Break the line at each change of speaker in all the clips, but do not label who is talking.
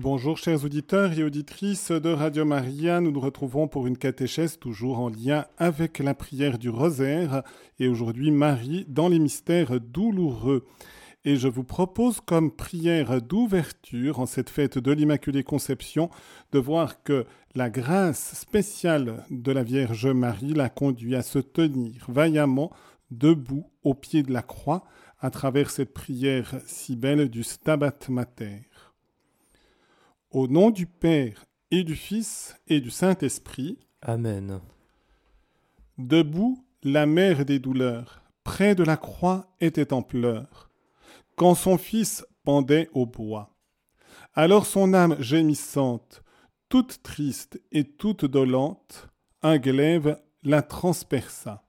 Bonjour chers auditeurs et auditrices de Radio Maria, nous nous retrouvons pour une catéchèse toujours en lien avec la prière du rosaire et aujourd'hui Marie dans les mystères douloureux. Et je vous propose comme prière d'ouverture en cette fête de l'Immaculée Conception de voir que la grâce spéciale de la Vierge Marie l'a conduit à se tenir vaillamment debout au pied de la croix à travers cette prière si belle du Stabat Mater. Au nom du Père et du Fils et du Saint-Esprit.
Amen.
Debout, la mère des douleurs, près de la croix, était en pleurs, quand son Fils pendait au bois. Alors son âme gémissante, toute triste et toute dolente, un glaive la transperça.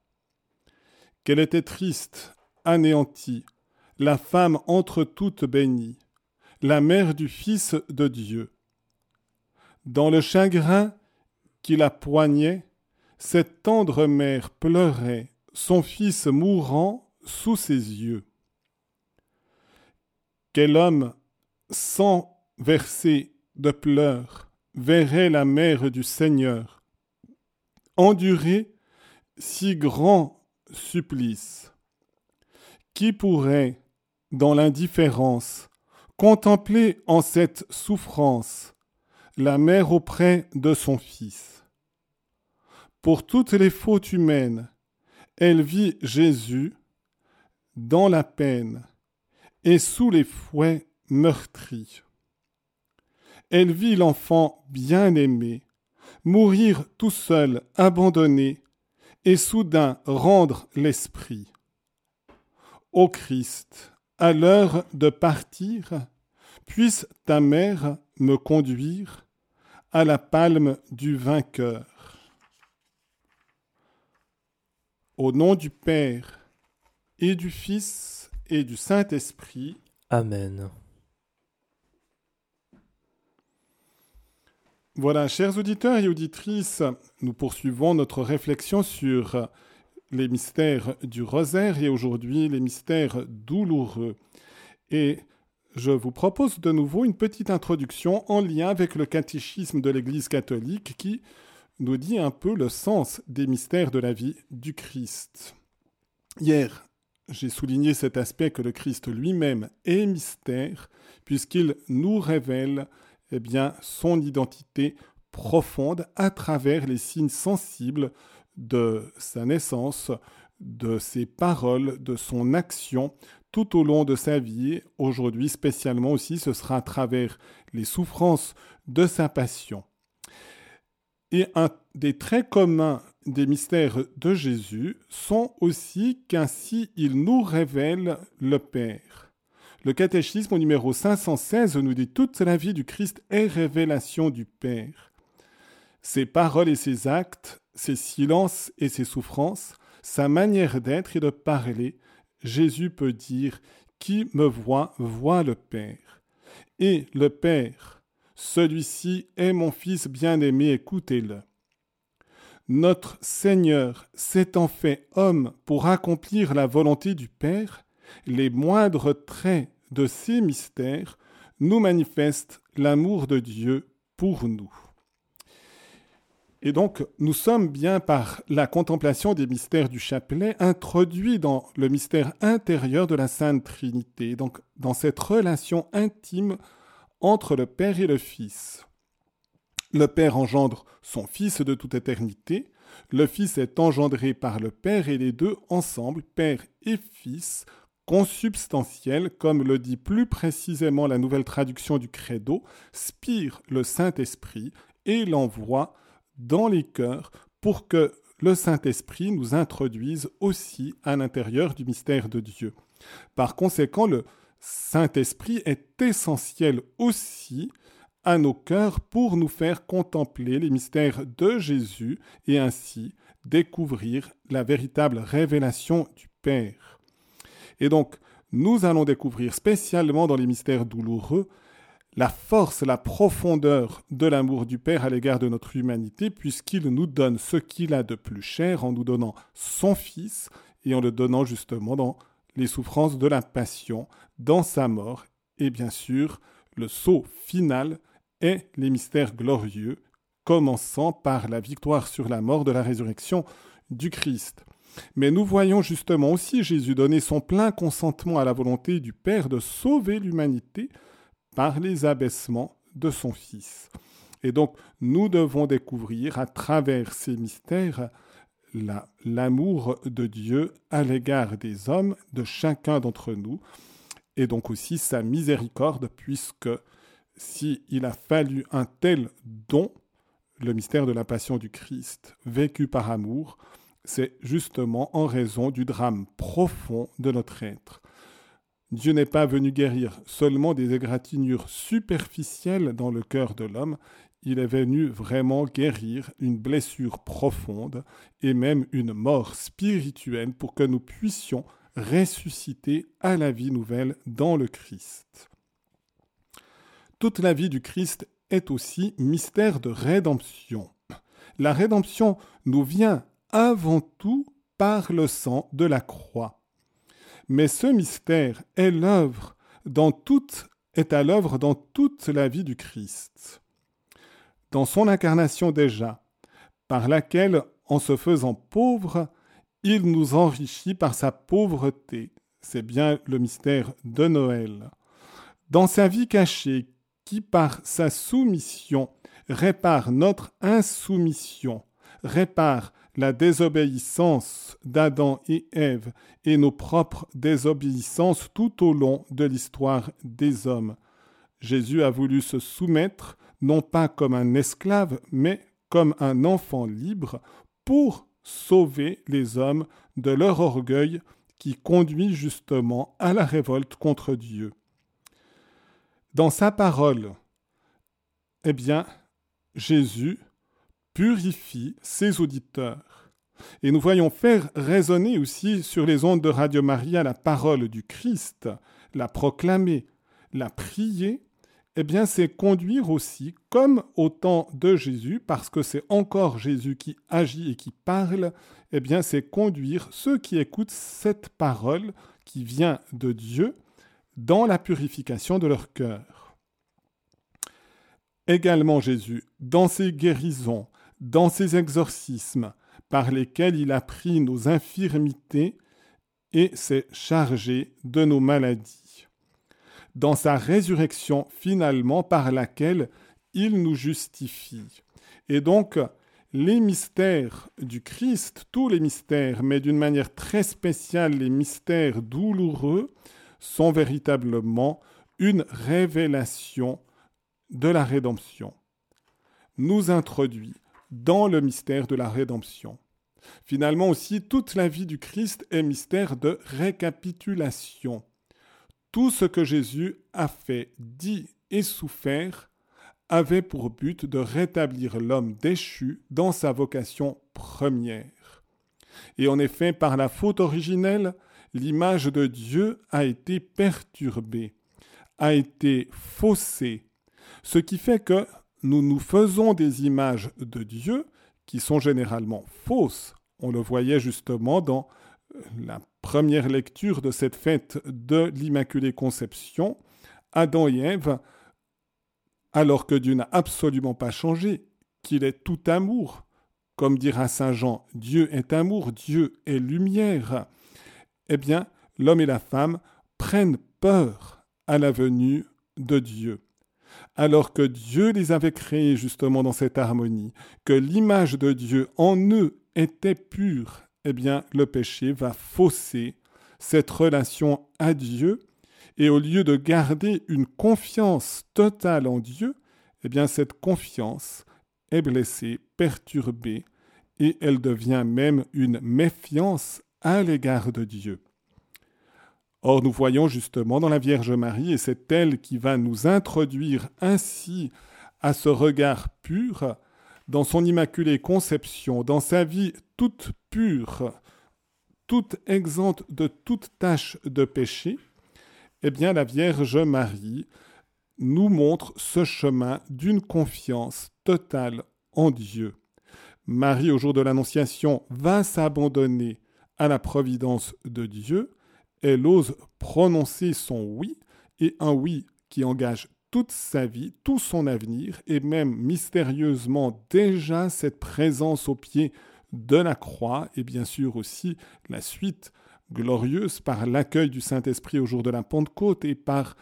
Qu'elle était triste, anéantie, la femme entre toutes bénie, la mère du Fils de Dieu. Dans le chagrin qui la poignait, cette tendre mère pleurait, son fils mourant sous ses yeux. Quel homme, sans verser de pleurs, verrait la mère du Seigneur endurer si grand supplice? Qui pourrait, dans l'indifférence, Contempler en cette souffrance la mère auprès de son fils. Pour toutes les fautes humaines, elle vit Jésus dans la peine et sous les fouets meurtris. Elle vit l'enfant bien-aimé mourir tout seul, abandonné, et soudain rendre l'esprit. Ô Christ, à l'heure de partir, puisse ta mère me conduire à la palme du vainqueur. Au nom du Père et du Fils et du Saint-Esprit.
Amen.
Voilà, chers auditeurs et auditrices, nous poursuivons notre réflexion sur les mystères du rosaire et aujourd'hui les mystères douloureux. Et je vous propose de nouveau une petite introduction en lien avec le catéchisme de l'Église catholique qui nous dit un peu le sens des mystères de la vie du Christ. Hier, j'ai souligné cet aspect que le Christ lui-même est mystère puisqu'il nous révèle eh bien, son identité profonde à travers les signes sensibles de sa naissance, de ses paroles, de son action tout au long de sa vie. Aujourd'hui spécialement aussi, ce sera à travers les souffrances de sa passion. Et un des traits communs des mystères de Jésus sont aussi qu'ainsi il nous révèle le Père. Le catéchisme au numéro 516 nous dit toute la vie du Christ est révélation du Père. Ses paroles et ses actes ses silences et ses souffrances, sa manière d'être et de parler, Jésus peut dire Qui me voit, voit le Père. Et le Père, celui-ci est mon Fils bien-aimé, écoutez-le. Notre Seigneur s'étant fait homme pour accomplir la volonté du Père, les moindres traits de ces mystères nous manifestent l'amour de Dieu pour nous. Et donc, nous sommes bien par la contemplation des mystères du chapelet introduits dans le mystère intérieur de la Sainte Trinité, donc dans cette relation intime entre le Père et le Fils. Le Père engendre son Fils de toute éternité, le Fils est engendré par le Père et les deux ensemble, Père et Fils, consubstantiels, comme le dit plus précisément la nouvelle traduction du Credo, spire le Saint-Esprit et l'envoie dans les cœurs pour que le Saint-Esprit nous introduise aussi à l'intérieur du mystère de Dieu. Par conséquent, le Saint-Esprit est essentiel aussi à nos cœurs pour nous faire contempler les mystères de Jésus et ainsi découvrir la véritable révélation du Père. Et donc, nous allons découvrir spécialement dans les mystères douloureux la force, la profondeur de l'amour du Père à l'égard de notre humanité, puisqu'il nous donne ce qu'il a de plus cher en nous donnant son Fils et en le donnant justement dans les souffrances de la passion, dans sa mort, et bien sûr, le saut final et les mystères glorieux, commençant par la victoire sur la mort de la résurrection du Christ. Mais nous voyons justement aussi Jésus donner son plein consentement à la volonté du Père de sauver l'humanité par les abaissements de son Fils. Et donc nous devons découvrir à travers ces mystères l'amour de Dieu à l'égard des hommes, de chacun d'entre nous, et donc aussi sa miséricorde, puisque s'il a fallu un tel don, le mystère de la passion du Christ, vécu par amour, c'est justement en raison du drame profond de notre être. Dieu n'est pas venu guérir seulement des égratignures superficielles dans le cœur de l'homme, il est venu vraiment guérir une blessure profonde et même une mort spirituelle pour que nous puissions ressusciter à la vie nouvelle dans le Christ. Toute la vie du Christ est aussi mystère de rédemption. La rédemption nous vient avant tout par le sang de la croix. Mais ce mystère est l'œuvre dans toute est à l'œuvre dans toute la vie du Christ. Dans son incarnation déjà, par laquelle, en se faisant pauvre, il nous enrichit par sa pauvreté. C'est bien le mystère de Noël. Dans sa vie cachée, qui par sa soumission répare notre insoumission, répare la désobéissance d'Adam et Ève et nos propres désobéissances tout au long de l'histoire des hommes. Jésus a voulu se soumettre non pas comme un esclave, mais comme un enfant libre pour sauver les hommes de leur orgueil qui conduit justement à la révolte contre Dieu. Dans sa parole, eh bien, Jésus purifie ses auditeurs. Et nous voyons faire résonner aussi sur les ondes de Radio Maria la parole du Christ, la proclamer, la prier eh bien c'est conduire aussi, comme au temps de Jésus, parce que c'est encore Jésus qui agit et qui parle, eh bien c'est conduire ceux qui écoutent cette parole qui vient de Dieu dans la purification de leur cœur. Également Jésus, dans ses guérisons, dans ses exorcismes, par lesquels il a pris nos infirmités et s'est chargé de nos maladies dans sa résurrection finalement par laquelle il nous justifie. Et donc, les mystères du Christ, tous les mystères, mais d'une manière très spéciale les mystères douloureux, sont véritablement une révélation de la rédemption. Nous introduit dans le mystère de la rédemption. Finalement aussi, toute la vie du Christ est mystère de récapitulation. Tout ce que Jésus a fait, dit et souffert avait pour but de rétablir l'homme déchu dans sa vocation première. Et en effet, par la faute originelle, l'image de Dieu a été perturbée, a été faussée, ce qui fait que nous nous faisons des images de Dieu qui sont généralement fausses. On le voyait justement dans la première lecture de cette fête de l'Immaculée Conception, Adam et Ève, alors que Dieu n'a absolument pas changé, qu'il est tout amour, comme dira Saint Jean, Dieu est amour, Dieu est lumière, eh bien, l'homme et la femme prennent peur à la venue de Dieu. Alors que Dieu les avait créés justement dans cette harmonie, que l'image de Dieu en eux était pure eh bien, le péché va fausser cette relation à Dieu, et au lieu de garder une confiance totale en Dieu, eh bien, cette confiance est blessée, perturbée, et elle devient même une méfiance à l'égard de Dieu. Or, nous voyons justement dans la Vierge Marie, et c'est elle qui va nous introduire ainsi à ce regard pur, dans son immaculée conception, dans sa vie toute pure, toute exempte de toute tâche de péché, eh bien la Vierge Marie nous montre ce chemin d'une confiance totale en Dieu. Marie, au jour de l'Annonciation, va s'abandonner à la providence de Dieu. Elle ose prononcer son oui, et un oui qui engage toute sa vie, tout son avenir, et même mystérieusement déjà cette présence au pied de la croix, et bien sûr aussi la suite glorieuse par l'accueil du Saint-Esprit au jour de la Pentecôte et par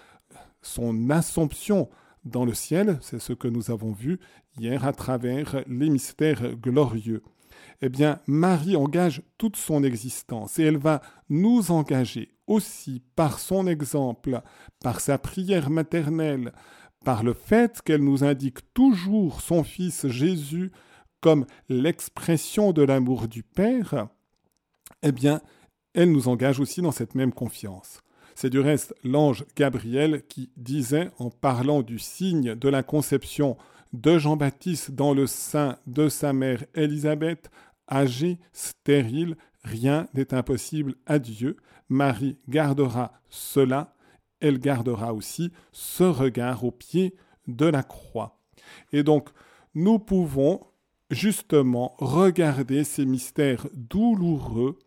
son assomption dans le ciel, c'est ce que nous avons vu hier à travers les mystères glorieux. Eh bien, Marie engage toute son existence et elle va nous engager aussi par son exemple, par sa prière maternelle, par le fait qu'elle nous indique toujours son Fils Jésus comme l'expression de l'amour du Père, eh bien, elle nous engage aussi dans cette même confiance. C'est du reste l'ange Gabriel qui disait, en parlant du signe de la conception de Jean-Baptiste dans le sein de sa mère Élisabeth, âgée, stérile, rien n'est impossible à Dieu. Marie gardera cela, elle gardera aussi ce regard au pied de la croix. Et donc, nous pouvons justement regarder ces mystères douloureux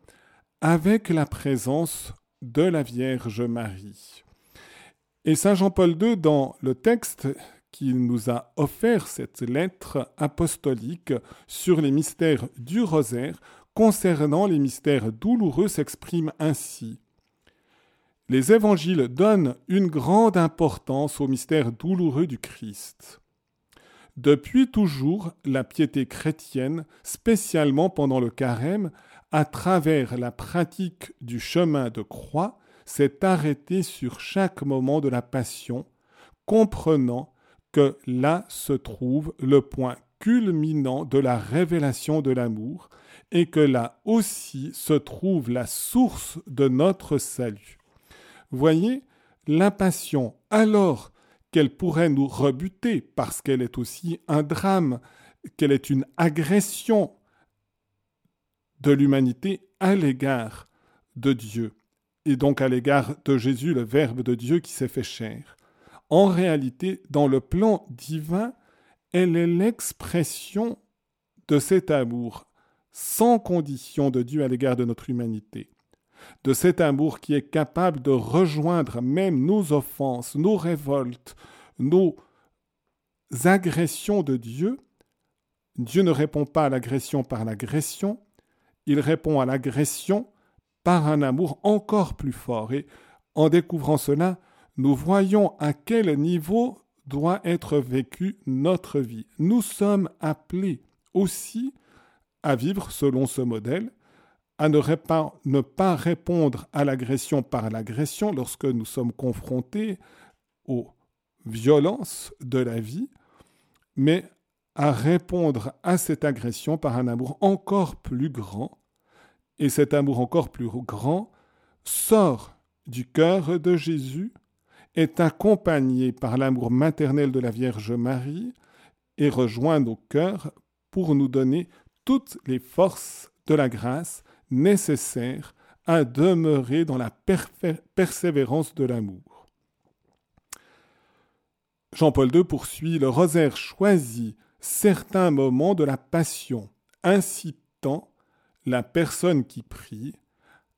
avec la présence de la Vierge Marie. Et Saint Jean-Paul II, dans le texte qu'il nous a offert cette lettre apostolique sur les mystères du rosaire, concernant les mystères douloureux, s'exprime ainsi. Les évangiles donnent une grande importance aux mystères douloureux du Christ. Depuis toujours, la piété chrétienne, spécialement pendant le carême, à travers la pratique du chemin de croix, s'est arrêté sur chaque moment de la passion, comprenant que là se trouve le point culminant de la révélation de l'amour, et que là aussi se trouve la source de notre salut. Voyez, la passion, alors qu'elle pourrait nous rebuter, parce qu'elle est aussi un drame, qu'elle est une agression de l'humanité à l'égard de Dieu, et donc à l'égard de Jésus, le Verbe de Dieu qui s'est fait chair. En réalité, dans le plan divin, elle est l'expression de cet amour sans condition de Dieu à l'égard de notre humanité, de cet amour qui est capable de rejoindre même nos offenses, nos révoltes, nos agressions de Dieu. Dieu ne répond pas à l'agression par l'agression, il répond à l'agression par un amour encore plus fort. Et en découvrant cela, nous voyons à quel niveau doit être vécue notre vie. Nous sommes appelés aussi à vivre selon ce modèle, à ne, ne pas répondre à l'agression par l'agression lorsque nous sommes confrontés aux violences de la vie, mais à répondre à cette agression par un amour encore plus grand. Et cet amour encore plus grand sort du cœur de Jésus, est accompagné par l'amour maternel de la Vierge Marie et rejoint nos cœurs pour nous donner toutes les forces de la grâce nécessaires à demeurer dans la persévérance de l'amour. Jean-Paul II poursuit, le rosaire choisit certains moments de la passion, incitant la personne qui prie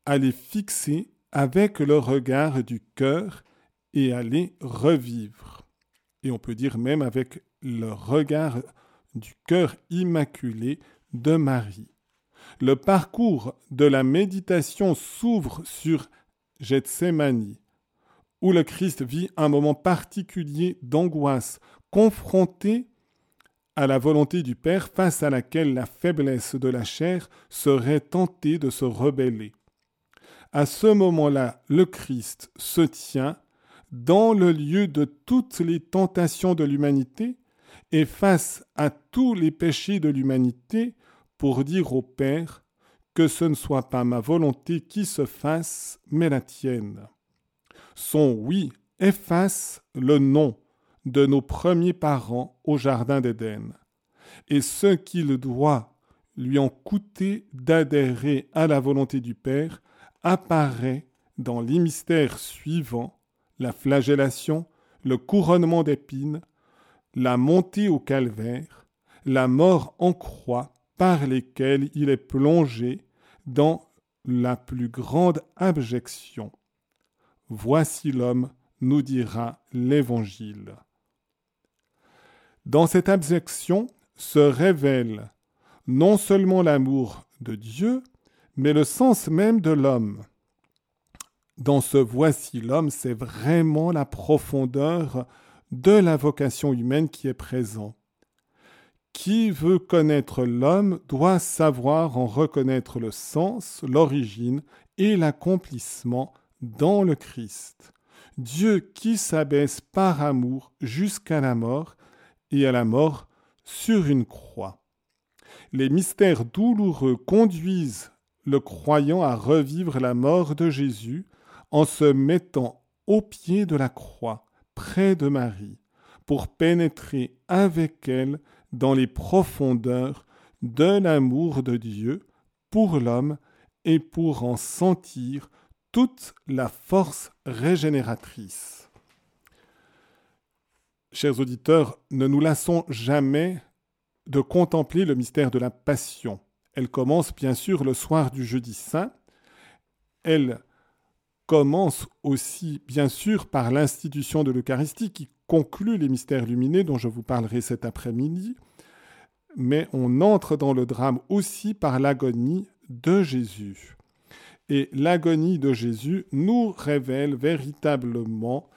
à les fixer avec le regard du cœur et à les revivre. Et on peut dire même avec le regard du cœur immaculé de Marie. Le parcours de la méditation s'ouvre sur Gethsemane, où le Christ vit un moment particulier d'angoisse, confronté à la volonté du Père face à laquelle la faiblesse de la chair serait tentée de se rebeller. À ce moment-là, le Christ se tient dans le lieu de toutes les tentations de l'humanité et face à tous les péchés de l'humanité pour dire au Père que ce ne soit pas ma volonté qui se fasse, mais la tienne. Son oui efface le nom de nos premiers parents au Jardin d'Éden, et ce qu'il doit lui en coûter d'adhérer à la volonté du Père apparaît dans les mystères suivants, la flagellation, le couronnement d'épines, la montée au calvaire, la mort en croix par lesquelles il est plongé dans la plus grande abjection. Voici l'homme, nous dira l'Évangile. Dans cette abjection se révèle non seulement l'amour de Dieu, mais le sens même de l'homme. Dans ce voici l'homme, c'est vraiment la profondeur de la vocation humaine qui est présente. Qui veut connaître l'homme doit savoir en reconnaître le sens, l'origine et l'accomplissement dans le Christ. Dieu qui s'abaisse par amour jusqu'à la mort et à la mort sur une croix. Les mystères douloureux conduisent le croyant à revivre la mort de Jésus en se mettant au pied de la croix, près de Marie, pour pénétrer avec elle dans les profondeurs de l'amour de Dieu pour l'homme et pour en sentir toute la force régénératrice. Chers auditeurs, ne nous lassons jamais de contempler le mystère de la Passion. Elle commence bien sûr le soir du jeudi saint. Elle commence aussi bien sûr par l'institution de l'Eucharistie qui conclut les mystères lumineux dont je vous parlerai cet après-midi. Mais on entre dans le drame aussi par l'agonie de Jésus. Et l'agonie de Jésus nous révèle véritablement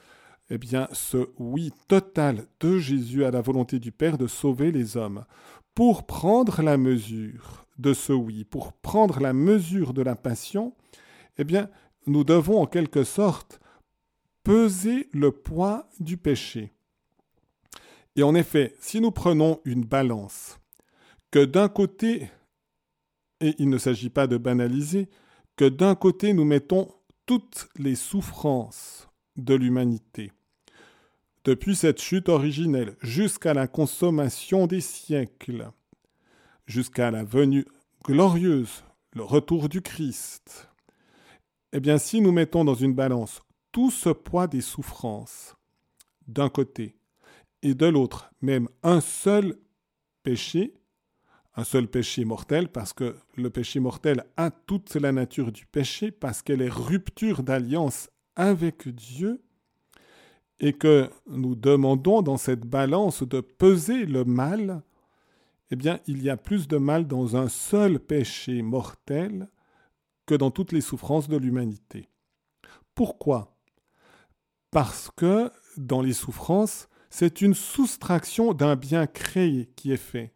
eh bien, ce oui total de Jésus à la volonté du Père de sauver les hommes. Pour prendre la mesure de ce oui, pour prendre la mesure de la passion, eh bien, nous devons en quelque sorte peser le poids du péché. Et en effet, si nous prenons une balance, que d'un côté, et il ne s'agit pas de banaliser, que d'un côté nous mettons toutes les souffrances de l'humanité, depuis cette chute originelle jusqu'à la consommation des siècles, jusqu'à la venue glorieuse, le retour du Christ, eh bien si nous mettons dans une balance tout ce poids des souffrances, d'un côté, et de l'autre, même un seul péché, un seul péché mortel, parce que le péché mortel a toute la nature du péché, parce qu'elle est rupture d'alliance avec Dieu, et que nous demandons dans cette balance de peser le mal, eh bien, il y a plus de mal dans un seul péché mortel que dans toutes les souffrances de l'humanité. Pourquoi? Parce que dans les souffrances, c'est une soustraction d'un bien créé qui est fait.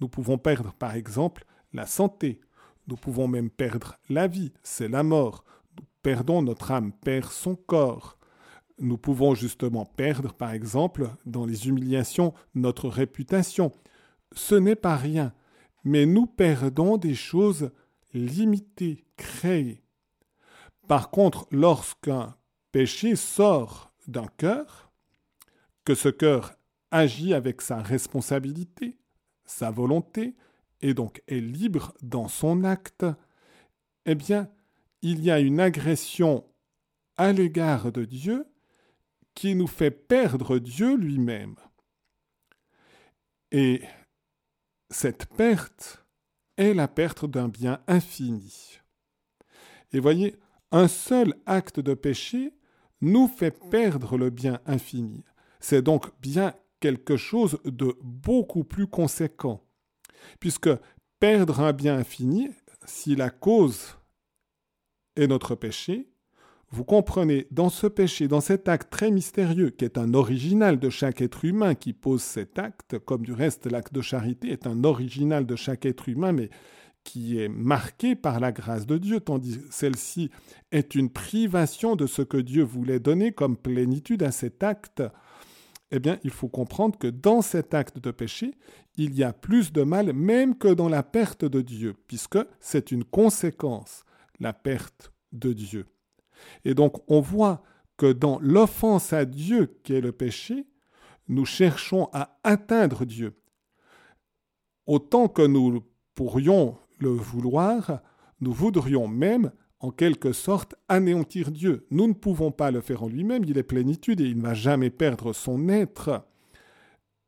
Nous pouvons perdre par exemple la santé, nous pouvons même perdre la vie, c'est la mort. Nous perdons notre âme, perd son corps. Nous pouvons justement perdre par exemple dans les humiliations notre réputation. Ce n'est pas rien, mais nous perdons des choses limitées, créées. Par contre, lorsqu'un péché sort d'un cœur, que ce cœur agit avec sa responsabilité, sa volonté, et donc est libre dans son acte, eh bien, il y a une agression à l'égard de Dieu qui nous fait perdre Dieu lui-même. Et cette perte est la perte d'un bien infini. Et voyez, un seul acte de péché nous fait perdre le bien infini. C'est donc bien quelque chose de beaucoup plus conséquent. Puisque perdre un bien infini, si la cause est notre péché, vous comprenez, dans ce péché, dans cet acte très mystérieux, qui est un original de chaque être humain qui pose cet acte, comme du reste l'acte de charité est un original de chaque être humain, mais qui est marqué par la grâce de Dieu, tandis que celle-ci est une privation de ce que Dieu voulait donner comme plénitude à cet acte, eh bien, il faut comprendre que dans cet acte de péché, il y a plus de mal même que dans la perte de Dieu, puisque c'est une conséquence, la perte de Dieu. Et donc, on voit que dans l'offense à Dieu qui est le péché, nous cherchons à atteindre Dieu. Autant que nous pourrions le vouloir, nous voudrions même en quelque sorte anéantir Dieu. Nous ne pouvons pas le faire en lui-même, il est plénitude et il ne va jamais perdre son être.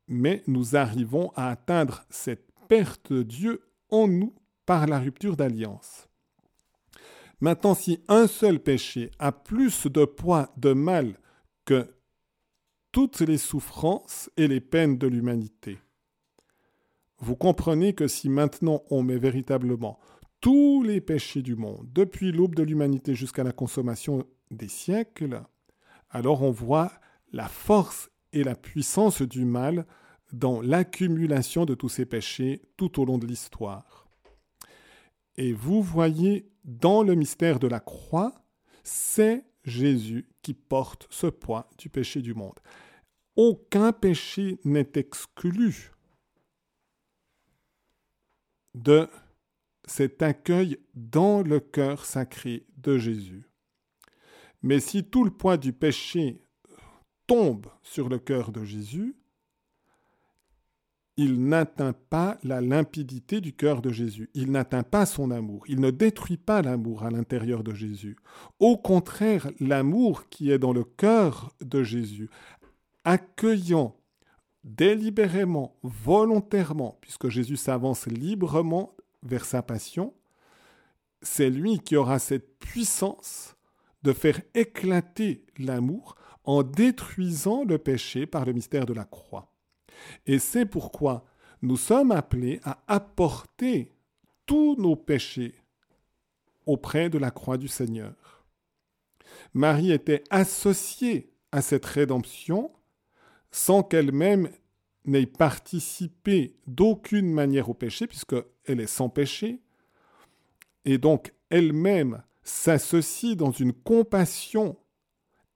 Mais nous arrivons à atteindre cette perte de Dieu en nous par la rupture d'alliance. Maintenant, si un seul péché a plus de poids de mal que toutes les souffrances et les peines de l'humanité. Vous comprenez que si maintenant on met véritablement tous les péchés du monde, depuis l'aube de l'humanité jusqu'à la consommation des siècles, alors on voit la force et la puissance du mal dans l'accumulation de tous ces péchés tout au long de l'histoire. Et vous voyez dans le mystère de la croix, c'est Jésus qui porte ce poids du péché du monde. Aucun péché n'est exclu de cet accueil dans le cœur sacré de Jésus. Mais si tout le poids du péché tombe sur le cœur de Jésus, il n'atteint pas la limpidité du cœur de Jésus, il n'atteint pas son amour, il ne détruit pas l'amour à l'intérieur de Jésus. Au contraire, l'amour qui est dans le cœur de Jésus, accueillant délibérément, volontairement, puisque Jésus s'avance librement vers sa passion, c'est lui qui aura cette puissance de faire éclater l'amour en détruisant le péché par le mystère de la croix. Et c'est pourquoi nous sommes appelés à apporter tous nos péchés auprès de la croix du Seigneur. Marie était associée à cette rédemption sans qu'elle-même n'ait participé d'aucune manière au péché, puisqu'elle est sans péché, et donc elle-même s'associe dans une compassion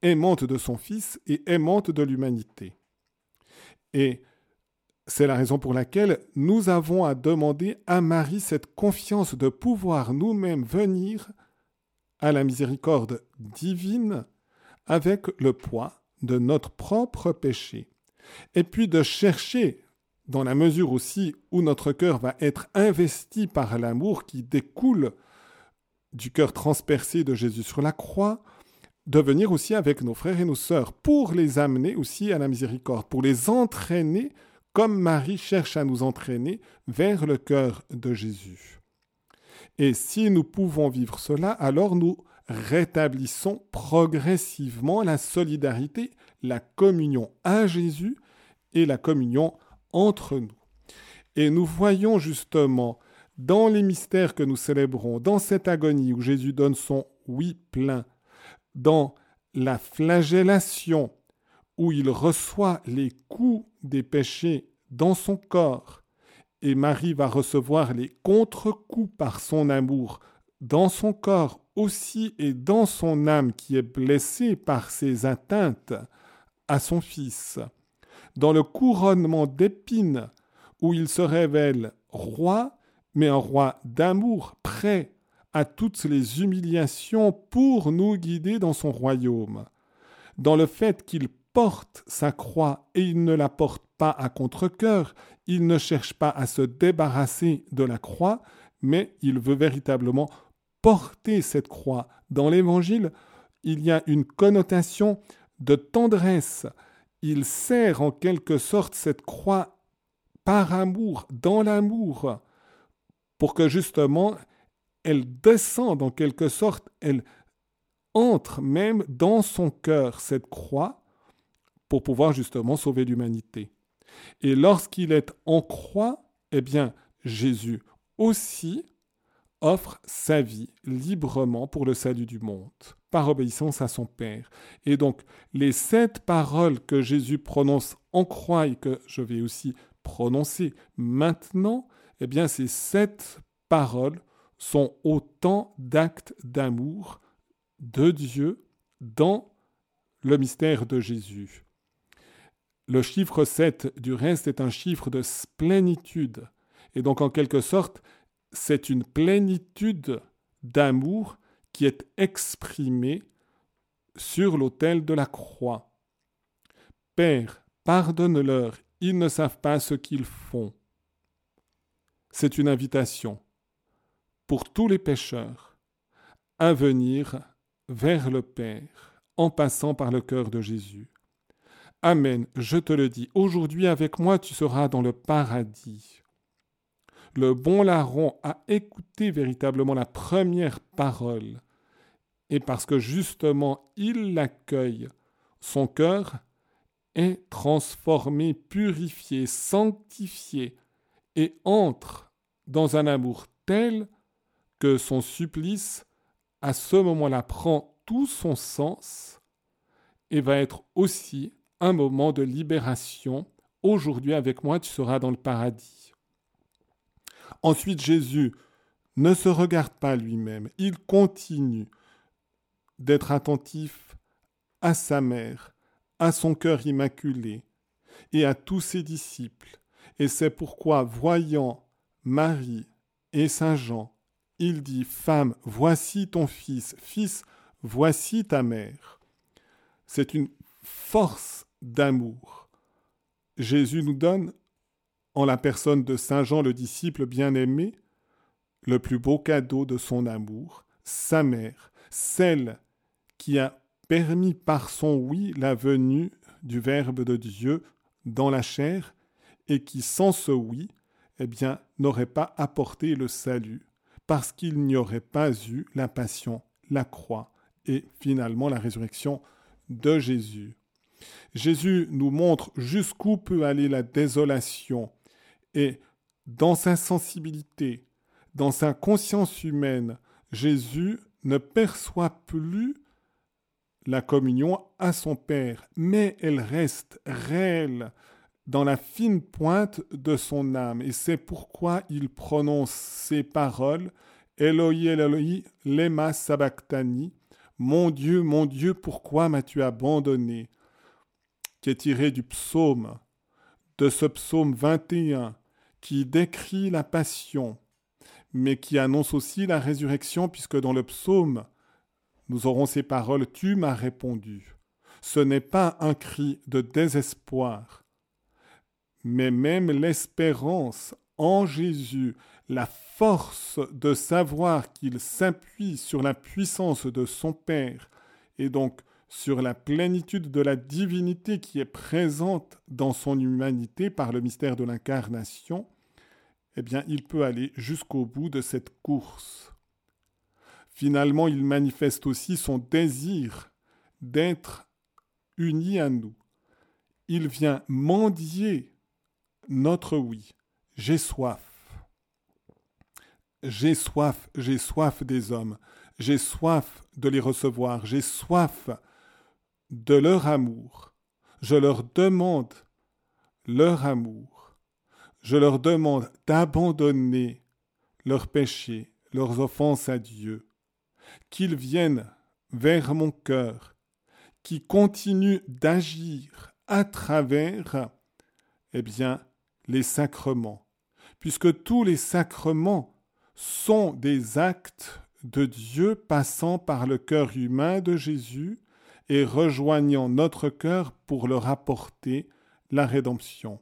aimante de son Fils et aimante de l'humanité. Et c'est la raison pour laquelle nous avons à demander à Marie cette confiance de pouvoir nous-mêmes venir à la miséricorde divine avec le poids de notre propre péché, et puis de chercher, dans la mesure aussi où notre cœur va être investi par l'amour qui découle du cœur transpercé de Jésus sur la croix, de venir aussi avec nos frères et nos sœurs pour les amener aussi à la miséricorde, pour les entraîner comme Marie cherche à nous entraîner vers le cœur de Jésus. Et si nous pouvons vivre cela, alors nous rétablissons progressivement la solidarité, la communion à Jésus et la communion entre nous. Et nous voyons justement dans les mystères que nous célébrons, dans cette agonie où Jésus donne son oui plein, dans la flagellation où il reçoit les coups des péchés dans son corps, et Marie va recevoir les contre-coups par son amour dans son corps aussi et dans son âme qui est blessée par ses atteintes à son Fils, dans le couronnement d'épines où il se révèle roi, mais un roi d'amour, prêt à toutes les humiliations pour nous guider dans son royaume, dans le fait qu'il porte sa croix et il ne la porte pas à contre-coeur, il ne cherche pas à se débarrasser de la croix, mais il veut véritablement porter cette croix. Dans l'Évangile, il y a une connotation de tendresse. Il sert en quelque sorte cette croix par amour, dans l'amour, pour que justement elle descende en quelque sorte, elle entre même dans son cœur, cette croix, pour pouvoir justement sauver l'humanité. Et lorsqu'il est en croix, eh bien, Jésus aussi offre sa vie librement pour le salut du monde, par obéissance à son Père. Et donc, les sept paroles que Jésus prononce en croix et que je vais aussi prononcer maintenant, eh bien, ces sept paroles sont autant d'actes d'amour de Dieu dans le mystère de Jésus. Le chiffre 7 du reste est un chiffre de plénitude. Et donc en quelque sorte, c'est une plénitude d'amour qui est exprimée sur l'autel de la croix. Père, pardonne-leur, ils ne savent pas ce qu'ils font. C'est une invitation pour tous les pécheurs à venir vers le Père en passant par le cœur de Jésus. Amen, je te le dis, aujourd'hui avec moi tu seras dans le paradis. Le bon larron a écouté véritablement la première parole, et parce que justement il l'accueille, son cœur est transformé, purifié, sanctifié et entre dans un amour tel que son supplice, à ce moment-là, prend tout son sens et va être aussi moment de libération. Aujourd'hui, avec moi, tu seras dans le paradis. Ensuite, Jésus ne se regarde pas lui-même, il continue d'être attentif à sa mère, à son cœur immaculé et à tous ses disciples. Et c'est pourquoi, voyant Marie et Saint Jean, il dit, Femme, voici ton fils, fils, voici ta mère. C'est une force d'amour. Jésus nous donne, en la personne de Saint Jean le disciple bien-aimé, le plus beau cadeau de son amour, sa mère, celle qui a permis par son oui la venue du Verbe de Dieu dans la chair et qui sans ce oui, eh bien, n'aurait pas apporté le salut parce qu'il n'y aurait pas eu la passion, la croix et finalement la résurrection de Jésus. Jésus nous montre jusqu'où peut aller la désolation et dans sa sensibilité, dans sa conscience humaine, Jésus ne perçoit plus la communion à son Père, mais elle reste réelle dans la fine pointe de son âme. Et c'est pourquoi il prononce ces paroles Eloi, Eloi, lema sabachthani. Mon Dieu, mon Dieu, pourquoi m'as-tu abandonné? Est tiré du psaume, de ce psaume 21, qui décrit la passion, mais qui annonce aussi la résurrection, puisque dans le psaume, nous aurons ces paroles Tu m'as répondu. Ce n'est pas un cri de désespoir, mais même l'espérance en Jésus, la force de savoir qu'il s'appuie sur la puissance de son Père et donc sur la plénitude de la divinité qui est présente dans son humanité par le mystère de l'incarnation, eh bien il peut aller jusqu'au bout de cette course. Finalement, il manifeste aussi son désir d'être uni à nous. Il vient mendier notre oui. J'ai soif. J'ai soif, j'ai soif des hommes. J'ai soif de les recevoir. J'ai soif de leur amour. Je leur demande leur amour. Je leur demande d'abandonner leurs péchés, leurs offenses à Dieu qu'ils viennent vers mon cœur, qui continuent d'agir à travers, eh bien, les sacrements, puisque tous les sacrements sont des actes de Dieu passant par le cœur humain de Jésus et rejoignant notre cœur pour leur apporter la rédemption.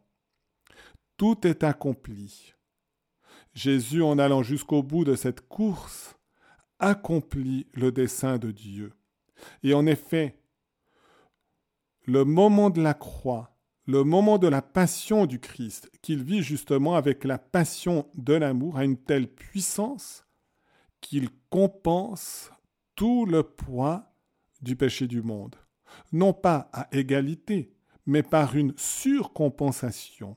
Tout est accompli. Jésus, en allant jusqu'au bout de cette course, accomplit le dessein de Dieu. Et en effet, le moment de la croix, le moment de la passion du Christ, qu'il vit justement avec la passion de l'amour, a une telle puissance qu'il compense tout le poids du péché du monde, non pas à égalité, mais par une surcompensation.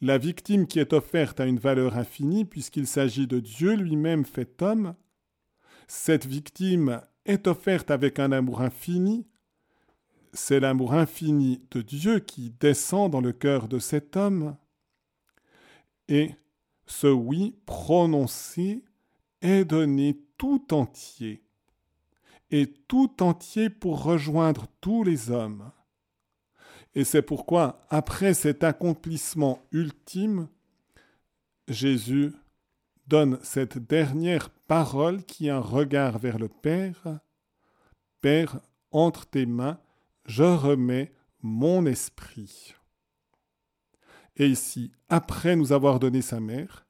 La victime qui est offerte a une valeur infinie puisqu'il s'agit de Dieu lui-même fait homme, cette victime est offerte avec un amour infini. C'est l'amour infini de Dieu qui descend dans le cœur de cet homme. Et ce oui prononcé est donné tout entier, et tout entier pour rejoindre tous les hommes. Et c'est pourquoi, après cet accomplissement ultime, Jésus donne cette dernière parole qui est un regard vers le Père. Père, entre tes mains, je remets mon esprit. Et ici, après nous avoir donné sa mère,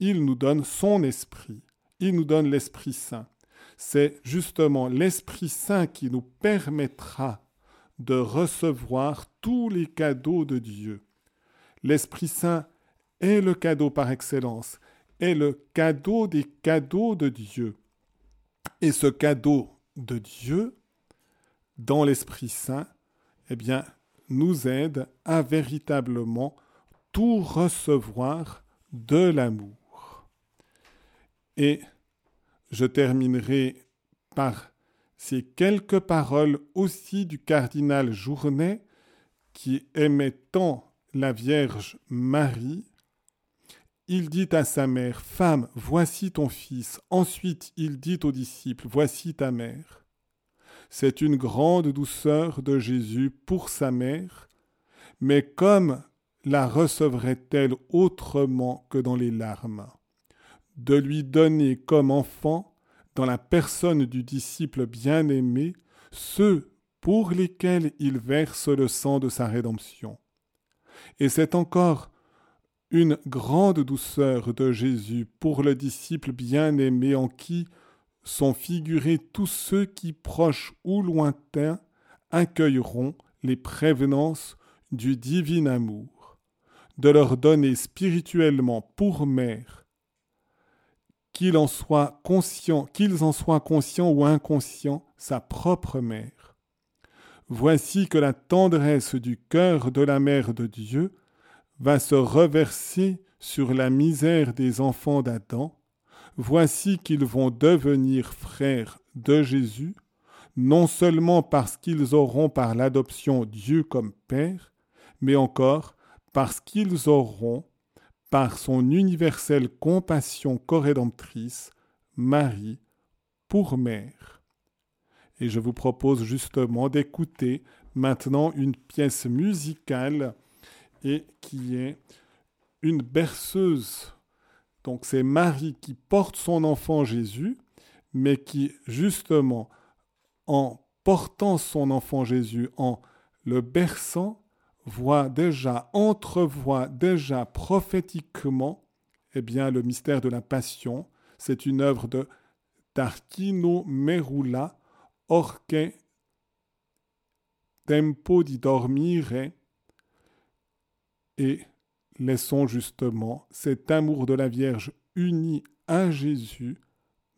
il nous donne son esprit, il nous donne l'Esprit Saint. C'est justement l'Esprit Saint qui nous permettra de recevoir tous les cadeaux de Dieu. L'Esprit Saint est le cadeau par excellence est le cadeau des cadeaux de Dieu. Et ce cadeau de Dieu, dans l'Esprit Saint, eh bien, nous aide à véritablement tout recevoir de l'amour. Et je terminerai par ces quelques paroles aussi du cardinal Journet qui aimait tant la Vierge Marie. Il dit à sa mère, Femme, voici ton fils. Ensuite, il dit aux disciples, Voici ta mère. C'est une grande douceur de Jésus pour sa mère, mais comme la recevrait-elle autrement que dans les larmes? De lui donner comme enfant, dans la personne du disciple bien-aimé, ceux pour lesquels il verse le sang de sa rédemption. Et c'est encore une grande douceur de Jésus pour le disciple bien-aimé en qui sont figurés tous ceux qui, proches ou lointains, accueilleront les prévenances du divin amour, de leur donner spirituellement pour mère, qu'ils en soient conscients, qu'ils en soient conscients ou inconscients, sa propre mère. Voici que la tendresse du cœur de la mère de Dieu va se reverser sur la misère des enfants d'Adam, voici qu'ils vont devenir frères de Jésus, non seulement parce qu'ils auront par l'adoption Dieu comme Père, mais encore parce qu'ils auront, par son universelle compassion corrédemptrice, Marie pour mère. Et je vous propose justement d'écouter maintenant une pièce musicale et qui est une berceuse donc c'est Marie qui porte son enfant Jésus, mais qui justement, en portant son enfant Jésus, en le berçant, voit déjà, entrevoit déjà prophétiquement eh bien, le mystère de la passion. C'est une œuvre de Tarquino Merula, Orque Tempo di dormire, et laissons justement cet amour de la Vierge uni à Jésus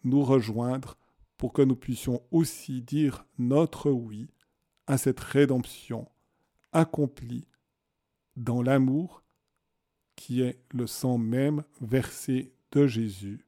nous rejoindre pour que nous puissions aussi dire notre oui à cette rédemption accomplie dans l'amour qui est le sang même versé de Jésus.